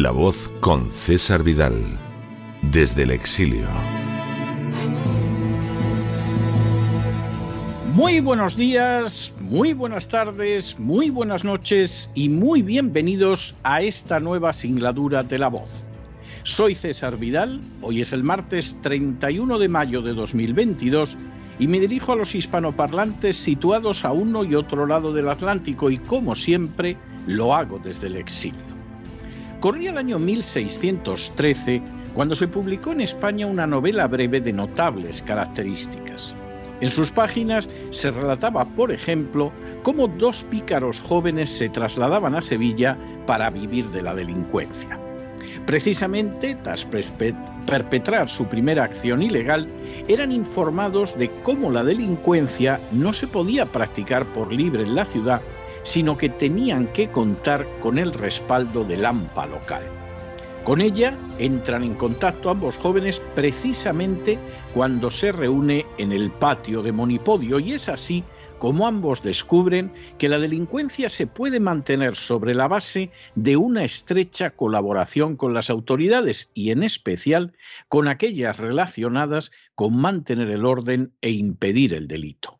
La voz con César Vidal, desde el exilio. Muy buenos días, muy buenas tardes, muy buenas noches y muy bienvenidos a esta nueva singladura de La voz. Soy César Vidal, hoy es el martes 31 de mayo de 2022 y me dirijo a los hispanoparlantes situados a uno y otro lado del Atlántico y como siempre lo hago desde el exilio. Corría el año 1613 cuando se publicó en España una novela breve de notables características. En sus páginas se relataba, por ejemplo, cómo dos pícaros jóvenes se trasladaban a Sevilla para vivir de la delincuencia. Precisamente, tras perpetrar su primera acción ilegal, eran informados de cómo la delincuencia no se podía practicar por libre en la ciudad sino que tenían que contar con el respaldo del AMPA local. Con ella entran en contacto ambos jóvenes precisamente cuando se reúne en el patio de Monipodio y es así como ambos descubren que la delincuencia se puede mantener sobre la base de una estrecha colaboración con las autoridades y en especial con aquellas relacionadas con mantener el orden e impedir el delito.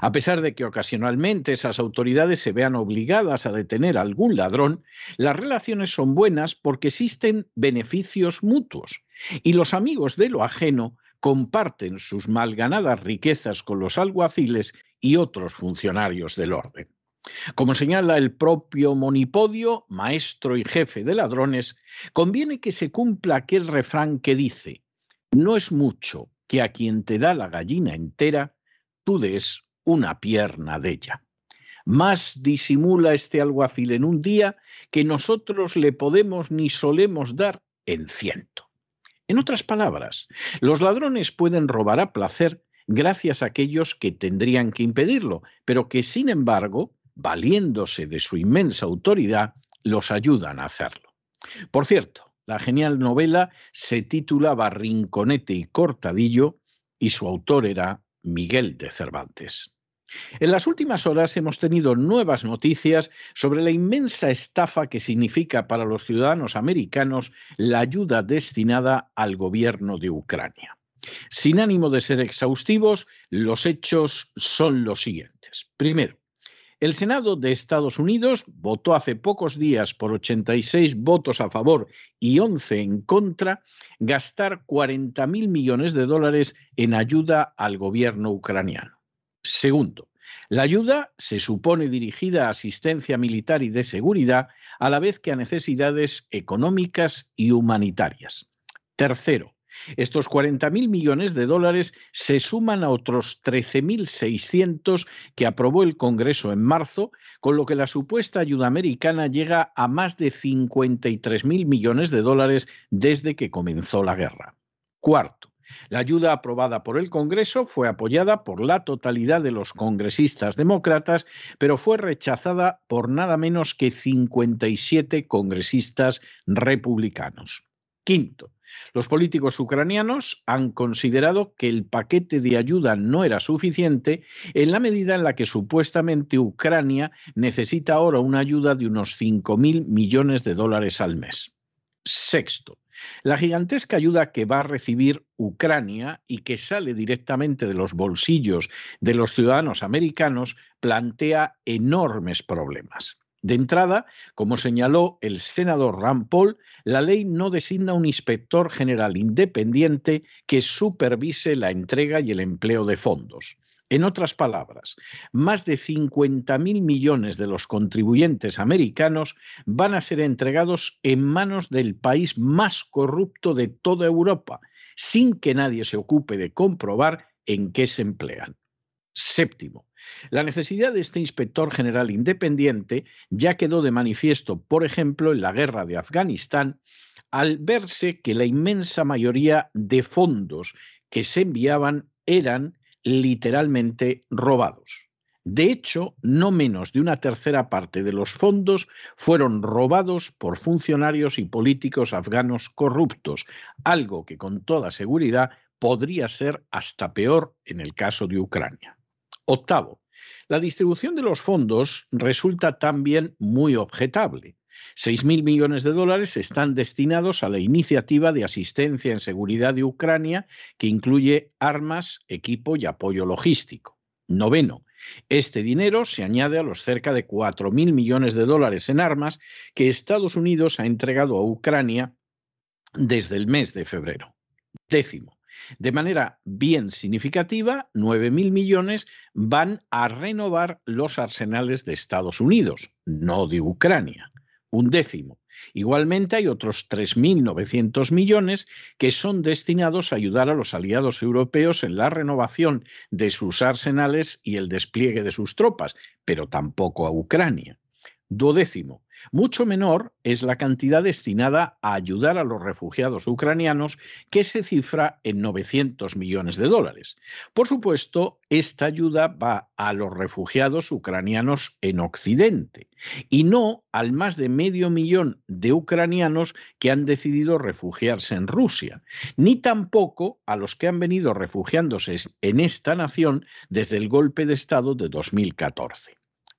A pesar de que ocasionalmente esas autoridades se vean obligadas a detener a algún ladrón, las relaciones son buenas porque existen beneficios mutuos y los amigos de lo ajeno comparten sus malganadas riquezas con los alguaciles y otros funcionarios del orden. Como señala el propio Monipodio, maestro y jefe de ladrones, conviene que se cumpla aquel refrán que dice, no es mucho que a quien te da la gallina entera, tú des una pierna de ella. Más disimula este alguacil en un día que nosotros le podemos ni solemos dar en ciento. En otras palabras, los ladrones pueden robar a placer gracias a aquellos que tendrían que impedirlo, pero que sin embargo valiéndose de su inmensa autoridad, los ayudan a hacerlo. Por cierto, la genial novela se titulaba Rinconete y Cortadillo y su autor era Miguel de Cervantes. En las últimas horas hemos tenido nuevas noticias sobre la inmensa estafa que significa para los ciudadanos americanos la ayuda destinada al gobierno de Ucrania. Sin ánimo de ser exhaustivos, los hechos son los siguientes. Primero, el Senado de Estados Unidos votó hace pocos días por 86 votos a favor y 11 en contra gastar 40 mil millones de dólares en ayuda al gobierno ucraniano. Segundo, la ayuda se supone dirigida a asistencia militar y de seguridad, a la vez que a necesidades económicas y humanitarias. Tercero, estos 40.000 millones de dólares se suman a otros 13.600 que aprobó el Congreso en marzo, con lo que la supuesta ayuda americana llega a más de 53.000 millones de dólares desde que comenzó la guerra. Cuarto, la ayuda aprobada por el Congreso fue apoyada por la totalidad de los congresistas demócratas, pero fue rechazada por nada menos que 57 congresistas republicanos. Quinto, los políticos ucranianos han considerado que el paquete de ayuda no era suficiente en la medida en la que supuestamente Ucrania necesita ahora una ayuda de unos 5.000 millones de dólares al mes. Sexto, la gigantesca ayuda que va a recibir Ucrania y que sale directamente de los bolsillos de los ciudadanos americanos plantea enormes problemas. De entrada, como señaló el senador Rand Paul, la ley no designa un inspector general independiente que supervise la entrega y el empleo de fondos. En otras palabras, más de 50.000 millones de los contribuyentes americanos van a ser entregados en manos del país más corrupto de toda Europa, sin que nadie se ocupe de comprobar en qué se emplean. Séptimo, la necesidad de este inspector general independiente ya quedó de manifiesto, por ejemplo, en la guerra de Afganistán, al verse que la inmensa mayoría de fondos que se enviaban eran literalmente robados. De hecho, no menos de una tercera parte de los fondos fueron robados por funcionarios y políticos afganos corruptos, algo que con toda seguridad podría ser hasta peor en el caso de Ucrania. Octavo, la distribución de los fondos resulta también muy objetable. 6.000 millones de dólares están destinados a la iniciativa de asistencia en seguridad de Ucrania, que incluye armas, equipo y apoyo logístico. Noveno, este dinero se añade a los cerca de 4.000 millones de dólares en armas que Estados Unidos ha entregado a Ucrania desde el mes de febrero. Décimo, de manera bien significativa, 9.000 millones van a renovar los arsenales de Estados Unidos, no de Ucrania. Un décimo. Igualmente hay otros 3.900 millones que son destinados a ayudar a los aliados europeos en la renovación de sus arsenales y el despliegue de sus tropas, pero tampoco a Ucrania. Duodécimo. Mucho menor es la cantidad destinada a ayudar a los refugiados ucranianos, que se cifra en 900 millones de dólares. Por supuesto, esta ayuda va a los refugiados ucranianos en Occidente y no al más de medio millón de ucranianos que han decidido refugiarse en Rusia, ni tampoco a los que han venido refugiándose en esta nación desde el golpe de Estado de 2014.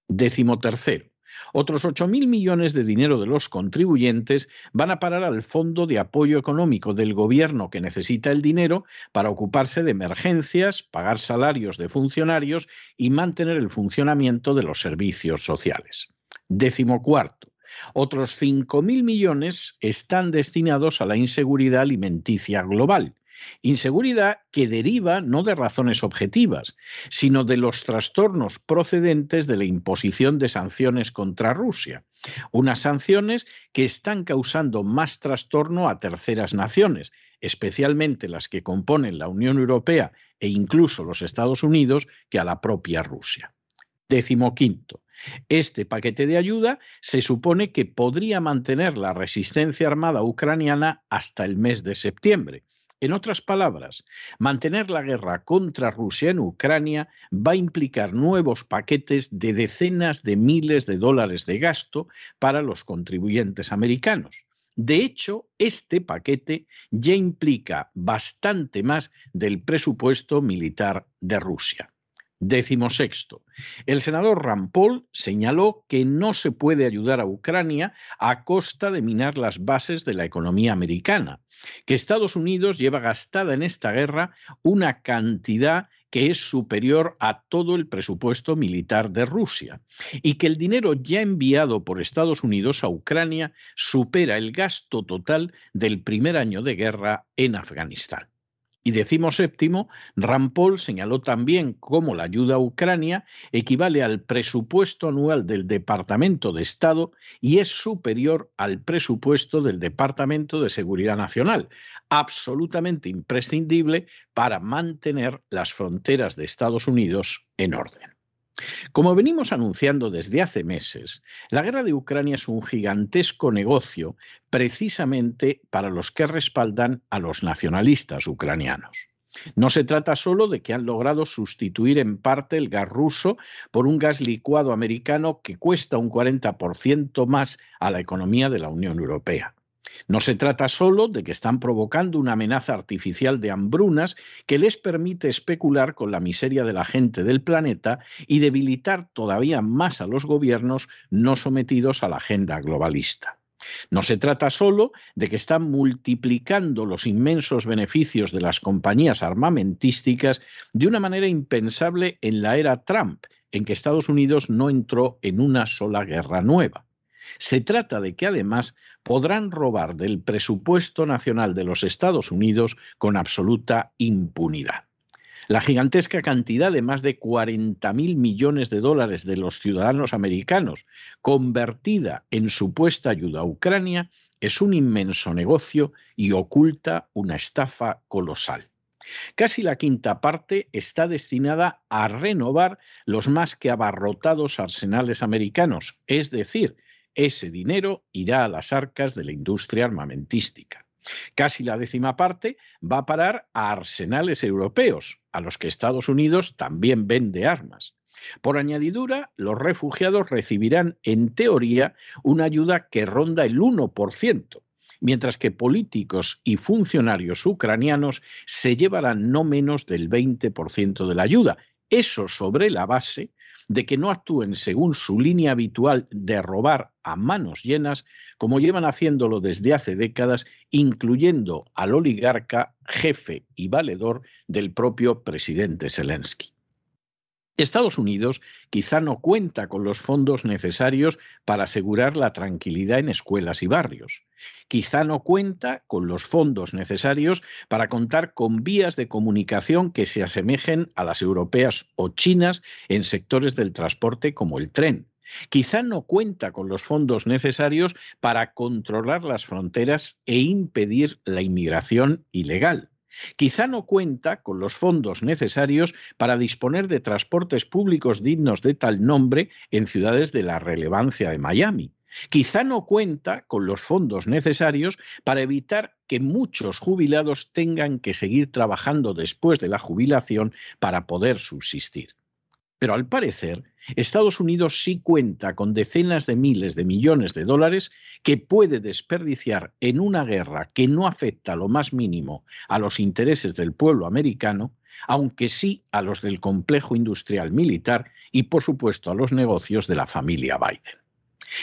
Décimo tercero. Otros 8.000 millones de dinero de los contribuyentes van a parar al Fondo de Apoyo Económico del Gobierno que necesita el dinero para ocuparse de emergencias, pagar salarios de funcionarios y mantener el funcionamiento de los servicios sociales. Décimo cuarto. Otros 5.000 millones están destinados a la inseguridad alimenticia global Inseguridad que deriva no de razones objetivas, sino de los trastornos procedentes de la imposición de sanciones contra Rusia. Unas sanciones que están causando más trastorno a terceras naciones, especialmente las que componen la Unión Europea e incluso los Estados Unidos, que a la propia Rusia. Décimo quinto. Este paquete de ayuda se supone que podría mantener la resistencia armada ucraniana hasta el mes de septiembre. En otras palabras, mantener la guerra contra Rusia en Ucrania va a implicar nuevos paquetes de decenas de miles de dólares de gasto para los contribuyentes americanos. De hecho, este paquete ya implica bastante más del presupuesto militar de Rusia. Décimo sexto. El senador Rand Paul señaló que no se puede ayudar a Ucrania a costa de minar las bases de la economía americana, que Estados Unidos lleva gastada en esta guerra una cantidad que es superior a todo el presupuesto militar de Rusia y que el dinero ya enviado por Estados Unidos a Ucrania supera el gasto total del primer año de guerra en Afganistán. Y decimos séptimo, Rampol señaló también cómo la ayuda a Ucrania equivale al presupuesto anual del Departamento de Estado y es superior al presupuesto del Departamento de Seguridad Nacional, absolutamente imprescindible para mantener las fronteras de Estados Unidos en orden. Como venimos anunciando desde hace meses, la guerra de Ucrania es un gigantesco negocio precisamente para los que respaldan a los nacionalistas ucranianos. No se trata solo de que han logrado sustituir en parte el gas ruso por un gas licuado americano que cuesta un 40% más a la economía de la Unión Europea. No se trata solo de que están provocando una amenaza artificial de hambrunas que les permite especular con la miseria de la gente del planeta y debilitar todavía más a los gobiernos no sometidos a la agenda globalista. No se trata solo de que están multiplicando los inmensos beneficios de las compañías armamentísticas de una manera impensable en la era Trump, en que Estados Unidos no entró en una sola guerra nueva. Se trata de que además podrán robar del presupuesto nacional de los Estados Unidos con absoluta impunidad. La gigantesca cantidad de más de 40.000 millones de dólares de los ciudadanos americanos convertida en supuesta ayuda a Ucrania es un inmenso negocio y oculta una estafa colosal. Casi la quinta parte está destinada a renovar los más que abarrotados arsenales americanos, es decir, ese dinero irá a las arcas de la industria armamentística. Casi la décima parte va a parar a arsenales europeos, a los que Estados Unidos también vende armas. Por añadidura, los refugiados recibirán, en teoría, una ayuda que ronda el 1%, mientras que políticos y funcionarios ucranianos se llevarán no menos del 20% de la ayuda. Eso sobre la base de que no actúen según su línea habitual de robar a manos llenas, como llevan haciéndolo desde hace décadas, incluyendo al oligarca, jefe y valedor del propio presidente Zelensky. Estados Unidos quizá no cuenta con los fondos necesarios para asegurar la tranquilidad en escuelas y barrios. Quizá no cuenta con los fondos necesarios para contar con vías de comunicación que se asemejen a las europeas o chinas en sectores del transporte como el tren. Quizá no cuenta con los fondos necesarios para controlar las fronteras e impedir la inmigración ilegal. Quizá no cuenta con los fondos necesarios para disponer de transportes públicos dignos de tal nombre en ciudades de la relevancia de Miami. Quizá no cuenta con los fondos necesarios para evitar que muchos jubilados tengan que seguir trabajando después de la jubilación para poder subsistir. Pero al parecer, Estados Unidos sí cuenta con decenas de miles de millones de dólares que puede desperdiciar en una guerra que no afecta lo más mínimo a los intereses del pueblo americano, aunque sí a los del complejo industrial militar y, por supuesto, a los negocios de la familia Biden.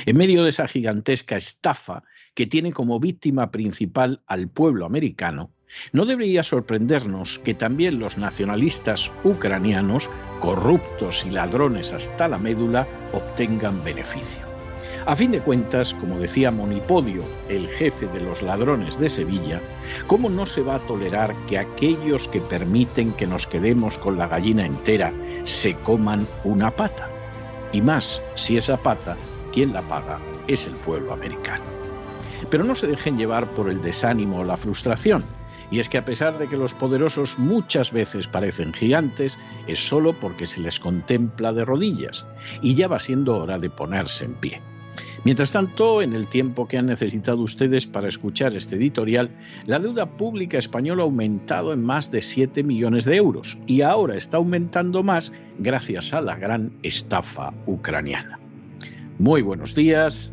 En medio de esa gigantesca estafa que tiene como víctima principal al pueblo americano, no debería sorprendernos que también los nacionalistas ucranianos, corruptos y ladrones hasta la médula, obtengan beneficio. A fin de cuentas, como decía Monipodio, el jefe de los ladrones de Sevilla, ¿cómo no se va a tolerar que aquellos que permiten que nos quedemos con la gallina entera se coman una pata? Y más, si esa pata, quien la paga es el pueblo americano. Pero no se dejen llevar por el desánimo o la frustración. Y es que a pesar de que los poderosos muchas veces parecen gigantes, es solo porque se les contempla de rodillas, y ya va siendo hora de ponerse en pie. Mientras tanto, en el tiempo que han necesitado ustedes para escuchar este editorial, la deuda pública española ha aumentado en más de 7 millones de euros y ahora está aumentando más gracias a la gran estafa ucraniana. Muy buenos días,